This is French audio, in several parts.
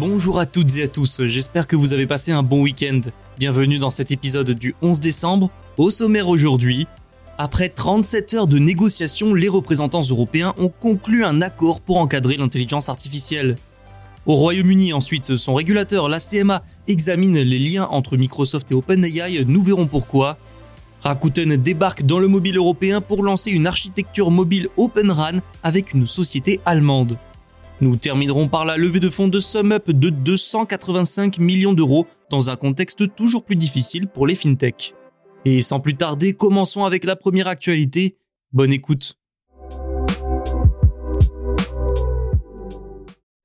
Bonjour à toutes et à tous, j'espère que vous avez passé un bon week-end. Bienvenue dans cet épisode du 11 décembre. Au sommaire aujourd'hui, après 37 heures de négociations, les représentants européens ont conclu un accord pour encadrer l'intelligence artificielle. Au Royaume-Uni ensuite, son régulateur, la CMA, examine les liens entre Microsoft et OpenAI, nous verrons pourquoi. Rakuten débarque dans le mobile européen pour lancer une architecture mobile Open RAN avec une société allemande. Nous terminerons par la levée de fonds de SumUp de 285 millions d'euros dans un contexte toujours plus difficile pour les fintechs. Et sans plus tarder, commençons avec la première actualité. Bonne écoute.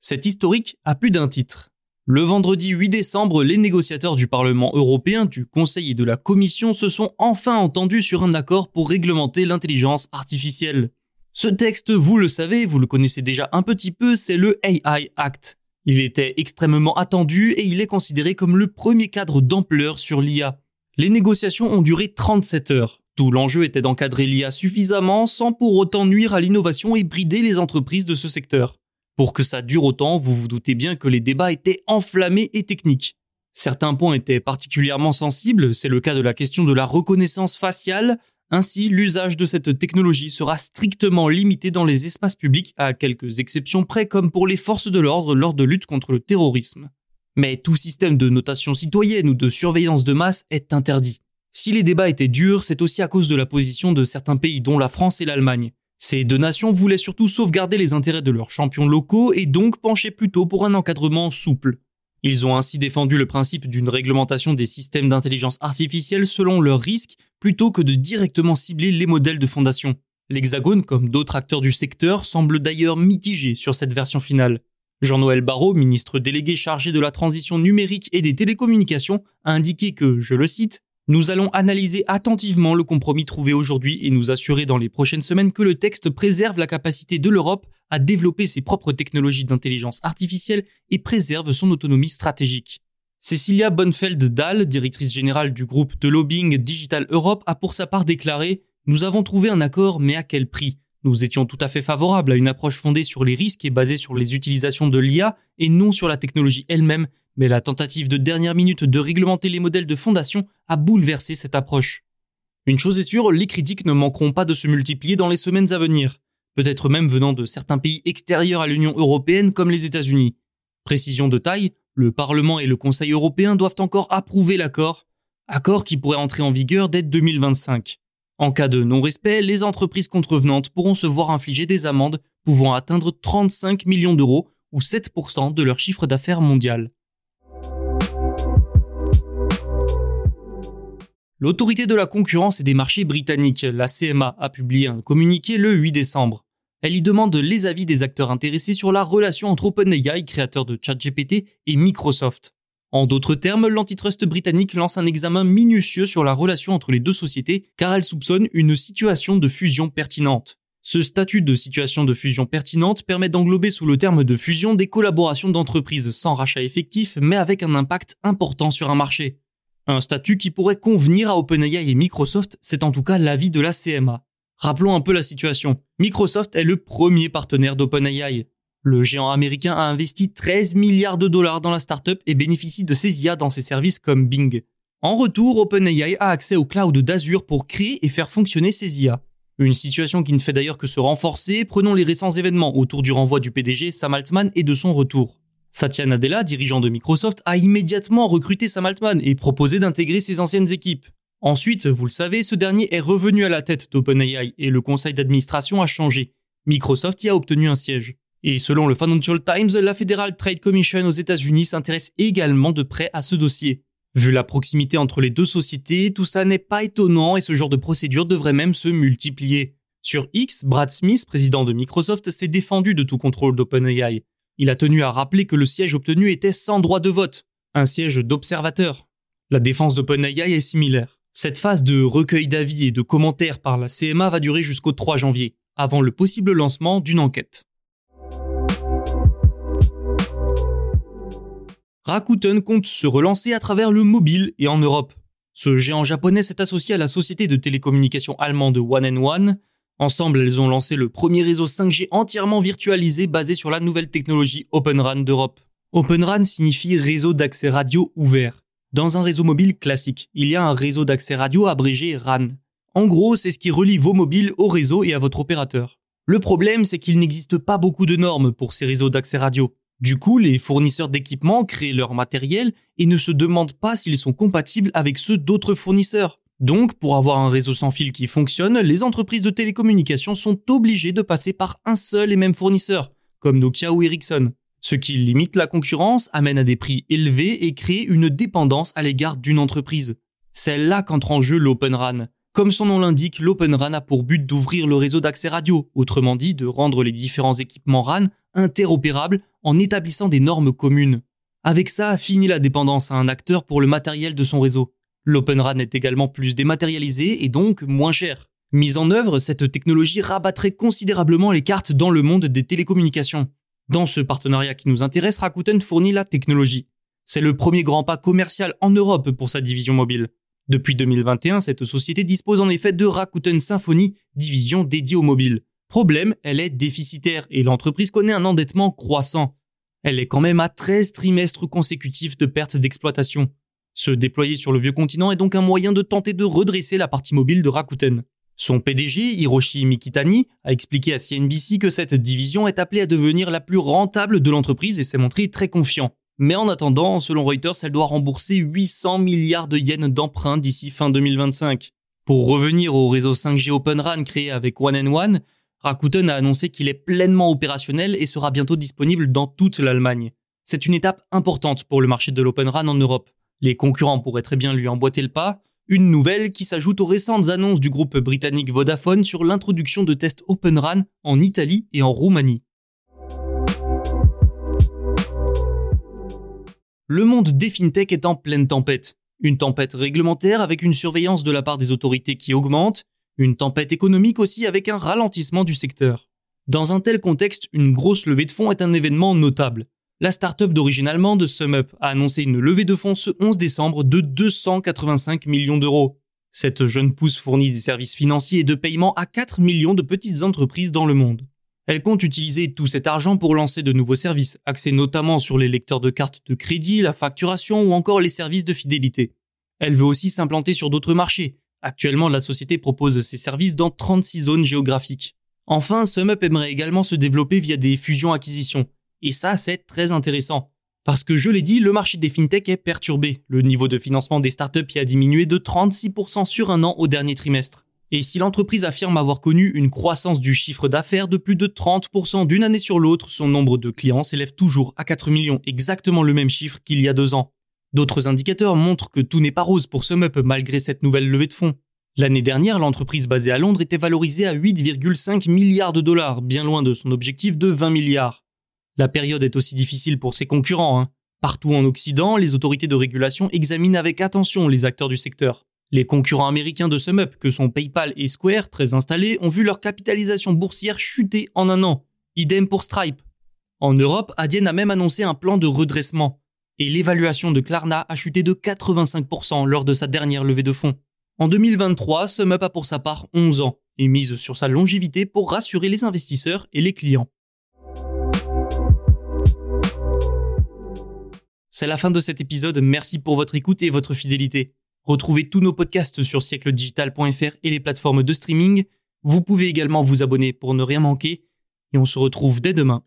Cet historique a plus d'un titre. Le vendredi 8 décembre, les négociateurs du Parlement européen, du Conseil et de la Commission se sont enfin entendus sur un accord pour réglementer l'intelligence artificielle. Ce texte, vous le savez, vous le connaissez déjà un petit peu, c'est le AI Act. Il était extrêmement attendu et il est considéré comme le premier cadre d'ampleur sur l'IA. Les négociations ont duré 37 heures. Tout l'enjeu était d'encadrer l'IA suffisamment sans pour autant nuire à l'innovation et brider les entreprises de ce secteur. Pour que ça dure autant, vous vous doutez bien que les débats étaient enflammés et techniques. Certains points étaient particulièrement sensibles, c'est le cas de la question de la reconnaissance faciale, ainsi, l'usage de cette technologie sera strictement limité dans les espaces publics, à quelques exceptions près comme pour les forces de l'ordre lors de lutte contre le terrorisme. Mais tout système de notation citoyenne ou de surveillance de masse est interdit. Si les débats étaient durs, c'est aussi à cause de la position de certains pays, dont la France et l'Allemagne. Ces deux nations voulaient surtout sauvegarder les intérêts de leurs champions locaux et donc pencher plutôt pour un encadrement souple. Ils ont ainsi défendu le principe d'une réglementation des systèmes d'intelligence artificielle selon leurs risques plutôt que de directement cibler les modèles de fondation. L'Hexagone, comme d'autres acteurs du secteur, semble d'ailleurs mitigé sur cette version finale. Jean-Noël Barrot, ministre délégué chargé de la transition numérique et des télécommunications, a indiqué que, je le cite, nous allons analyser attentivement le compromis trouvé aujourd'hui et nous assurer dans les prochaines semaines que le texte préserve la capacité de l'Europe à développer ses propres technologies d'intelligence artificielle et préserve son autonomie stratégique. Cecilia Bonfeld-Dahl, directrice générale du groupe de lobbying Digital Europe, a pour sa part déclaré Nous avons trouvé un accord, mais à quel prix? Nous étions tout à fait favorables à une approche fondée sur les risques et basée sur les utilisations de l'IA et non sur la technologie elle-même, mais la tentative de dernière minute de réglementer les modèles de fondation a bouleversé cette approche. Une chose est sûre, les critiques ne manqueront pas de se multiplier dans les semaines à venir, peut-être même venant de certains pays extérieurs à l'Union européenne comme les États-Unis. Précision de taille, le Parlement et le Conseil européen doivent encore approuver l'accord, accord qui pourrait entrer en vigueur dès 2025. En cas de non-respect, les entreprises contrevenantes pourront se voir infliger des amendes pouvant atteindre 35 millions d'euros ou 7% de leur chiffre d'affaires mondial. L'autorité de la concurrence et des marchés britanniques, la CMA, a publié un communiqué le 8 décembre. Elle y demande les avis des acteurs intéressés sur la relation entre OpenAI, créateur de ChatGPT, et Microsoft. En d'autres termes, l'antitrust britannique lance un examen minutieux sur la relation entre les deux sociétés car elle soupçonne une situation de fusion pertinente. Ce statut de situation de fusion pertinente permet d'englober sous le terme de fusion des collaborations d'entreprises sans rachat effectif mais avec un impact important sur un marché. Un statut qui pourrait convenir à OpenAI et Microsoft, c'est en tout cas l'avis de la CMA. Rappelons un peu la situation. Microsoft est le premier partenaire d'OpenAI. Le géant américain a investi 13 milliards de dollars dans la startup et bénéficie de ses IA dans ses services comme Bing. En retour, OpenAI a accès au cloud d'Azure pour créer et faire fonctionner ses IA. Une situation qui ne fait d'ailleurs que se renforcer, prenons les récents événements autour du renvoi du PDG Sam Altman et de son retour. Satya Nadella, dirigeant de Microsoft, a immédiatement recruté Sam Altman et proposé d'intégrer ses anciennes équipes. Ensuite, vous le savez, ce dernier est revenu à la tête d'OpenAI et le conseil d'administration a changé. Microsoft y a obtenu un siège. Et selon le Financial Times, la Federal Trade Commission aux États-Unis s'intéresse également de près à ce dossier. Vu la proximité entre les deux sociétés, tout ça n'est pas étonnant et ce genre de procédure devrait même se multiplier. Sur X, Brad Smith, président de Microsoft, s'est défendu de tout contrôle d'OpenAI. Il a tenu à rappeler que le siège obtenu était sans droit de vote, un siège d'observateur. La défense d'OpenAI est similaire. Cette phase de recueil d'avis et de commentaires par la CMA va durer jusqu'au 3 janvier, avant le possible lancement d'une enquête. Rakuten compte se relancer à travers le mobile et en Europe. Ce géant japonais s'est associé à la société de télécommunications allemande One One. Ensemble, elles ont lancé le premier réseau 5G entièrement virtualisé basé sur la nouvelle technologie Open RAN d'Europe. Open RAN signifie réseau d'accès radio ouvert. Dans un réseau mobile classique, il y a un réseau d'accès radio abrégé RAN. En gros, c'est ce qui relie vos mobiles au réseau et à votre opérateur. Le problème, c'est qu'il n'existe pas beaucoup de normes pour ces réseaux d'accès radio. Du coup, les fournisseurs d'équipements créent leur matériel et ne se demandent pas s'ils sont compatibles avec ceux d'autres fournisseurs. Donc, pour avoir un réseau sans fil qui fonctionne, les entreprises de télécommunications sont obligées de passer par un seul et même fournisseur, comme Nokia ou Ericsson. Ce qui limite la concurrence, amène à des prix élevés et crée une dépendance à l'égard d'une entreprise. C'est là qu'entre en jeu l'Open RAN. Comme son nom l'indique, l'Open RAN a pour but d'ouvrir le réseau d'accès radio, autrement dit de rendre les différents équipements RAN interopérables en établissant des normes communes. Avec ça, fini la dépendance à un acteur pour le matériel de son réseau. L'Open RAN est également plus dématérialisé et donc moins cher. Mise en œuvre, cette technologie rabattrait considérablement les cartes dans le monde des télécommunications. Dans ce partenariat qui nous intéresse, Rakuten fournit la technologie. C'est le premier grand pas commercial en Europe pour sa division mobile. Depuis 2021, cette société dispose en effet de Rakuten Symphony, division dédiée au mobile. Problème, elle est déficitaire et l'entreprise connaît un endettement croissant. Elle est quand même à 13 trimestres consécutifs de perte d'exploitation. Se déployer sur le vieux continent est donc un moyen de tenter de redresser la partie mobile de Rakuten. Son PDG, Hiroshi Mikitani, a expliqué à CNBC que cette division est appelée à devenir la plus rentable de l'entreprise et s'est montré très confiant. Mais en attendant, selon Reuters, elle doit rembourser 800 milliards de yens d'emprunts d'ici fin 2025. Pour revenir au réseau 5G Open RAN créé avec One One, Rakuten a annoncé qu'il est pleinement opérationnel et sera bientôt disponible dans toute l'Allemagne. C'est une étape importante pour le marché de l'Open RAN en Europe. Les concurrents pourraient très bien lui emboîter le pas, une nouvelle qui s'ajoute aux récentes annonces du groupe britannique Vodafone sur l'introduction de tests Open RAN en Italie et en Roumanie. Le monde des fintech est en pleine tempête. Une tempête réglementaire avec une surveillance de la part des autorités qui augmente, une tempête économique aussi avec un ralentissement du secteur. Dans un tel contexte, une grosse levée de fonds est un événement notable. La start-up d'origine allemande SumUp a annoncé une levée de fonds ce 11 décembre de 285 millions d'euros. Cette jeune pousse fournit des services financiers et de paiement à 4 millions de petites entreprises dans le monde. Elle compte utiliser tout cet argent pour lancer de nouveaux services, axés notamment sur les lecteurs de cartes de crédit, la facturation ou encore les services de fidélité. Elle veut aussi s'implanter sur d'autres marchés, Actuellement, la société propose ses services dans 36 zones géographiques. Enfin, SumUp aimerait également se développer via des fusions-acquisitions. Et ça, c'est très intéressant. Parce que je l'ai dit, le marché des fintech est perturbé. Le niveau de financement des startups y a diminué de 36% sur un an au dernier trimestre. Et si l'entreprise affirme avoir connu une croissance du chiffre d'affaires de plus de 30% d'une année sur l'autre, son nombre de clients s'élève toujours à 4 millions, exactement le même chiffre qu'il y a deux ans. D'autres indicateurs montrent que tout n'est pas rose pour SumUp malgré cette nouvelle levée de fonds. L'année dernière, l'entreprise basée à Londres était valorisée à 8,5 milliards de dollars, bien loin de son objectif de 20 milliards. La période est aussi difficile pour ses concurrents. Hein. Partout en Occident, les autorités de régulation examinent avec attention les acteurs du secteur. Les concurrents américains de SumUp, que sont PayPal et Square, très installés, ont vu leur capitalisation boursière chuter en un an. Idem pour Stripe. En Europe, Adyen a même annoncé un plan de redressement et l'évaluation de Klarna a chuté de 85% lors de sa dernière levée de fonds. En 2023, SumUp a pour sa part 11 ans et mise sur sa longévité pour rassurer les investisseurs et les clients. C'est la fin de cet épisode, merci pour votre écoute et votre fidélité. Retrouvez tous nos podcasts sur siècledigital.fr et les plateformes de streaming. Vous pouvez également vous abonner pour ne rien manquer. Et on se retrouve dès demain